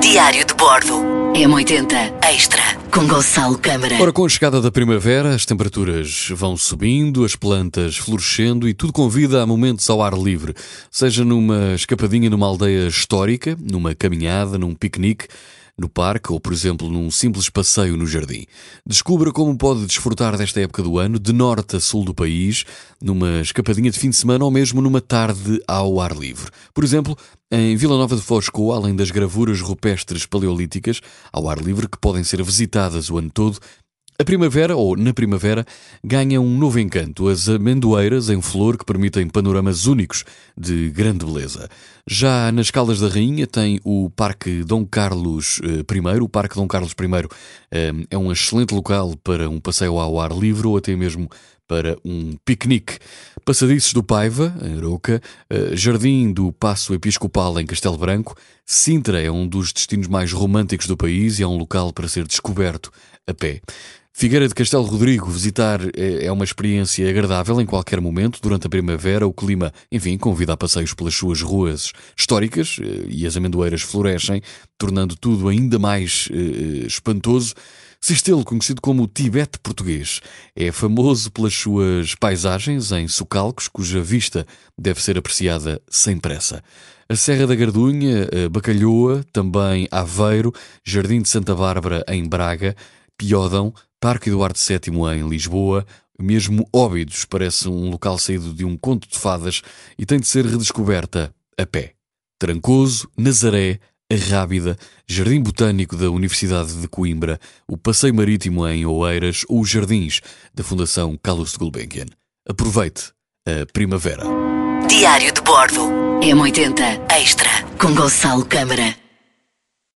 Diário de Bordo. M80 Extra com Gonçalo Câmara. Ora, com a chegada da primavera, as temperaturas vão subindo, as plantas florescendo e tudo convida a momentos ao ar livre, seja numa escapadinha numa aldeia histórica, numa caminhada, num piquenique no parque ou, por exemplo, num simples passeio no jardim. Descubra como pode desfrutar desta época do ano, de norte a sul do país, numa escapadinha de fim de semana ou mesmo numa tarde ao ar livre. Por exemplo, em Vila Nova de Fosco, além das gravuras rupestres paleolíticas ao ar livre que podem ser visitadas o ano todo, a primavera, ou na primavera, ganha um novo encanto. As amendoeiras em flor que permitem panoramas únicos de grande beleza. Já nas Caldas da Rainha tem o Parque Dom Carlos I. O Parque Dom Carlos I eh, é um excelente local para um passeio ao ar livre ou até mesmo para um piquenique. Passadiços do Paiva, em Aroca, eh, Jardim do Passo Episcopal em Castelo Branco, Sintra é um dos destinos mais românticos do país e é um local para ser descoberto a pé. Figueira de Castelo Rodrigo, visitar é, é uma experiência agradável em qualquer momento, durante a primavera. O clima, enfim, convida a passeios pelas suas ruas históricas eh, e as amendoeiras florescem, tornando tudo ainda mais eh, espantoso. Sistelo, conhecido como Tibete português, é famoso pelas suas paisagens em socalcos, cuja vista deve ser apreciada sem pressa. A Serra da Gardunha, Bacalhoa, também Aveiro, Jardim de Santa Bárbara em Braga, Piódão, Parque Eduardo VII em Lisboa, mesmo Óbidos parece um local saído de um conto de fadas e tem de ser redescoberta a pé. Trancoso, Nazaré, Rábida, Jardim Botânico da Universidade de Coimbra, o Passeio Marítimo em Oeiras ou os Jardins da Fundação Carlos de Gulbenkian. Aproveite a primavera. Diário de Bordo. M80 Extra com Gonçalo Câmara.